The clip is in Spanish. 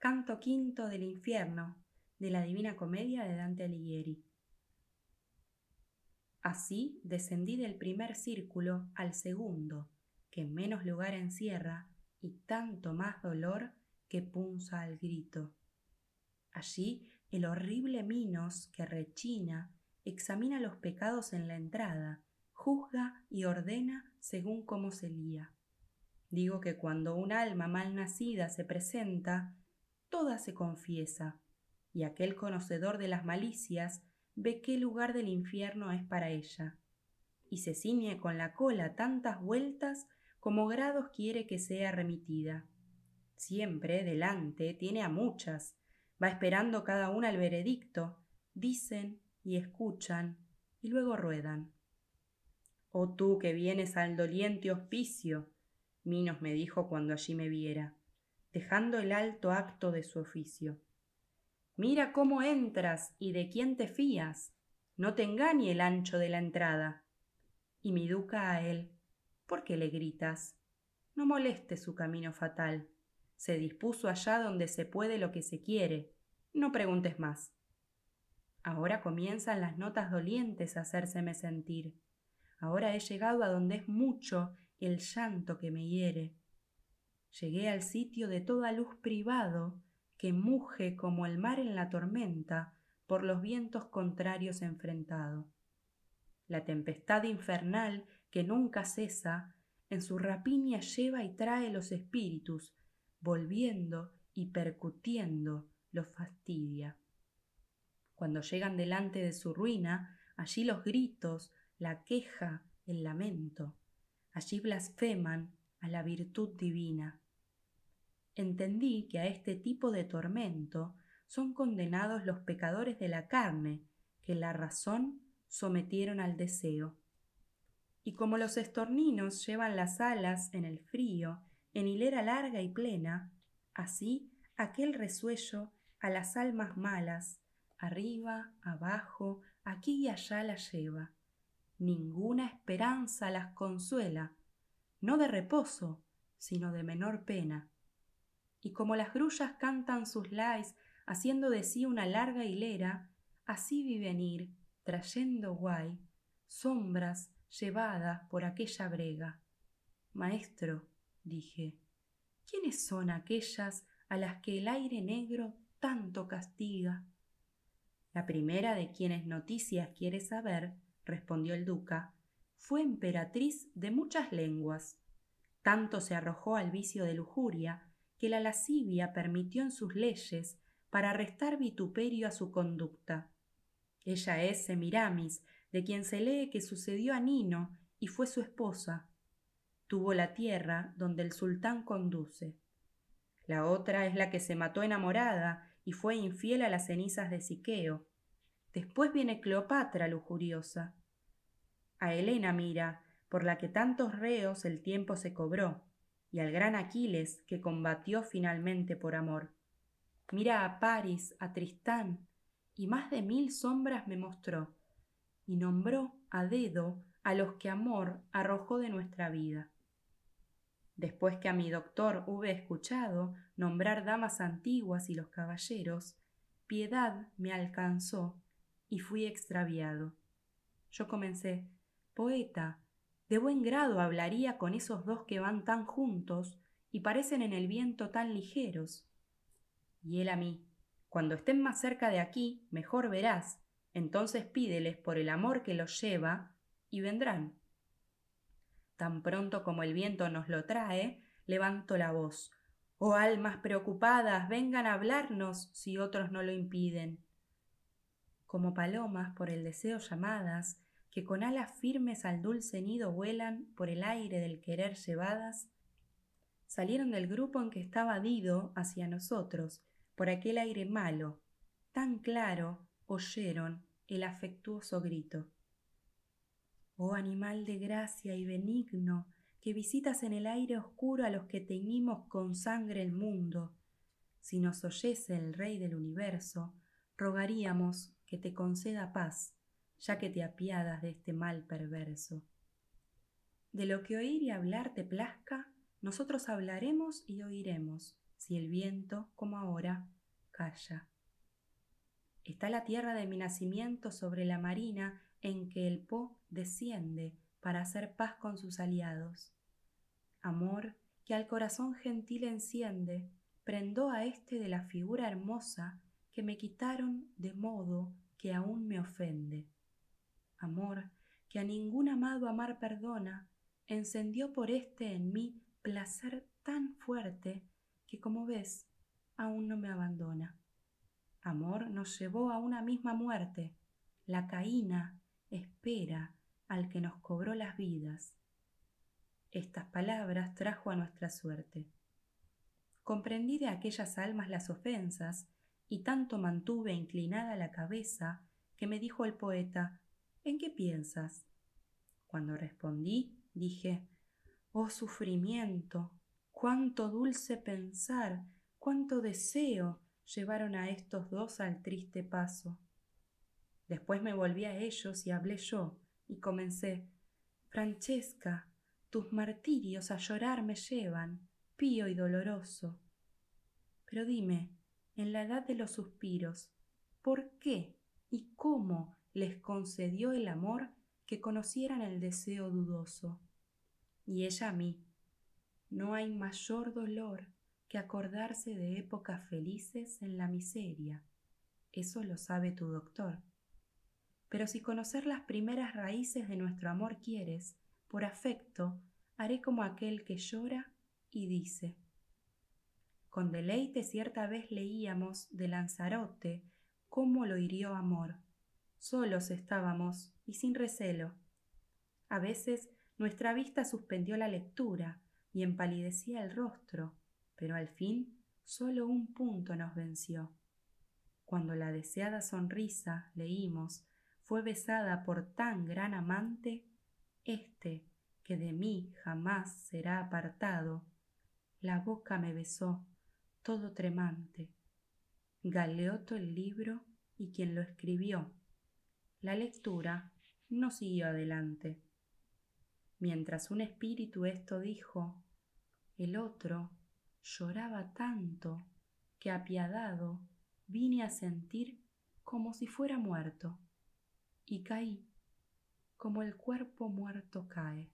Canto quinto del infierno, de la Divina Comedia de Dante Alighieri. Así descendí del primer círculo al segundo, que menos lugar encierra y tanto más dolor que punza al grito. Allí el horrible Minos que rechina examina los pecados en la entrada, juzga y ordena según cómo se lía. Digo que cuando un alma mal nacida se presenta, toda se confiesa, y aquel conocedor de las malicias ve qué lugar del infierno es para ella, y se ciñe con la cola tantas vueltas como grados quiere que sea remitida. Siempre delante tiene a muchas, va esperando cada una el veredicto, dicen y escuchan, y luego ruedan. Oh tú que vienes al doliente hospicio, Minos me dijo cuando allí me viera, dejando el alto acto de su oficio. Mira cómo entras y de quién te fías, no te engañe el ancho de la entrada. Y mi duca a él, ¿por qué le gritas? No moleste su camino fatal. Se dispuso allá donde se puede lo que se quiere. No preguntes más. Ahora comienzan las notas dolientes a hacérseme sentir. Ahora he llegado a donde es mucho el llanto que me hiere. Llegué al sitio de toda luz privado que muge como el mar en la tormenta por los vientos contrarios enfrentado. La tempestad infernal que nunca cesa, en su rapiña lleva y trae los espíritus, volviendo y percutiendo los fastidia. Cuando llegan delante de su ruina, allí los gritos, la queja, el lamento. Allí blasfeman a la virtud divina. Entendí que a este tipo de tormento son condenados los pecadores de la carne, que la razón sometieron al deseo. Y como los estorninos llevan las alas en el frío, en hilera larga y plena, así aquel resuello a las almas malas, arriba, abajo, aquí y allá las lleva ninguna esperanza las consuela, no de reposo, sino de menor pena. Y como las grullas cantan sus lais, haciendo de sí una larga hilera, así viven ir, trayendo guay, sombras llevadas por aquella brega. Maestro, dije, ¿quiénes son aquellas a las que el aire negro tanto castiga? La primera de quienes noticias quiere saber respondió el duca, fue emperatriz de muchas lenguas. Tanto se arrojó al vicio de lujuria que la lascivia permitió en sus leyes para restar vituperio a su conducta. Ella es Semiramis, de quien se lee que sucedió a Nino y fue su esposa. Tuvo la tierra donde el sultán conduce. La otra es la que se mató enamorada y fue infiel a las cenizas de Siqueo. Después viene Cleopatra lujuriosa. A Helena mira, por la que tantos reos el tiempo se cobró, y al gran Aquiles que combatió finalmente por amor. Mira a Paris, a Tristán, y más de mil sombras me mostró, y nombró a dedo a los que amor arrojó de nuestra vida. Después que a mi doctor hube escuchado nombrar damas antiguas y los caballeros, piedad me alcanzó y fui extraviado. Yo comencé, poeta, de buen grado hablaría con esos dos que van tan juntos y parecen en el viento tan ligeros. Y él a mí, cuando estén más cerca de aquí, mejor verás, entonces pídeles por el amor que los lleva, y vendrán. Tan pronto como el viento nos lo trae, levanto la voz. Oh almas preocupadas, vengan a hablarnos si otros no lo impiden como palomas por el deseo llamadas, que con alas firmes al dulce nido vuelan por el aire del querer llevadas, salieron del grupo en que estaba Dido hacia nosotros, por aquel aire malo, tan claro oyeron el afectuoso grito. Oh animal de gracia y benigno, que visitas en el aire oscuro a los que teñimos con sangre el mundo, si nos oyese el Rey del universo, rogaríamos que te conceda paz, ya que te apiadas de este mal perverso. De lo que oír y hablar te plazca, nosotros hablaremos y oiremos, si el viento, como ahora, calla. Está la tierra de mi nacimiento sobre la marina en que el Po desciende para hacer paz con sus aliados. Amor que al corazón gentil enciende, prendó a éste de la figura hermosa que me quitaron de modo que aún me ofende. Amor que a ningún amado amar perdona, encendió por éste en mí placer tan fuerte que como ves aún no me abandona. Amor nos llevó a una misma muerte. La caína espera al que nos cobró las vidas. Estas palabras trajo a nuestra suerte. Comprendí de aquellas almas las ofensas y tanto mantuve inclinada la cabeza que me dijo el poeta, ¿en qué piensas? Cuando respondí, dije, oh sufrimiento, cuánto dulce pensar, cuánto deseo llevaron a estos dos al triste paso. Después me volví a ellos y hablé yo, y comencé, Francesca, tus martirios a llorar me llevan, pío y doloroso. Pero dime, en la edad de los suspiros, ¿por qué y cómo les concedió el amor que conocieran el deseo dudoso? Y ella a mí. No hay mayor dolor que acordarse de épocas felices en la miseria. Eso lo sabe tu doctor. Pero si conocer las primeras raíces de nuestro amor quieres, por afecto, haré como aquel que llora y dice. Con deleite cierta vez leíamos de Lanzarote cómo lo hirió amor. Solos estábamos y sin recelo. A veces nuestra vista suspendió la lectura y empalidecía el rostro, pero al fin solo un punto nos venció. Cuando la deseada sonrisa, leímos, fue besada por tan gran amante, este, que de mí jamás será apartado, la boca me besó, todo tremante. Galeoto el libro y quien lo escribió. La lectura no siguió adelante. Mientras un espíritu esto dijo, el otro lloraba tanto que apiadado vine a sentir como si fuera muerto y caí como el cuerpo muerto cae.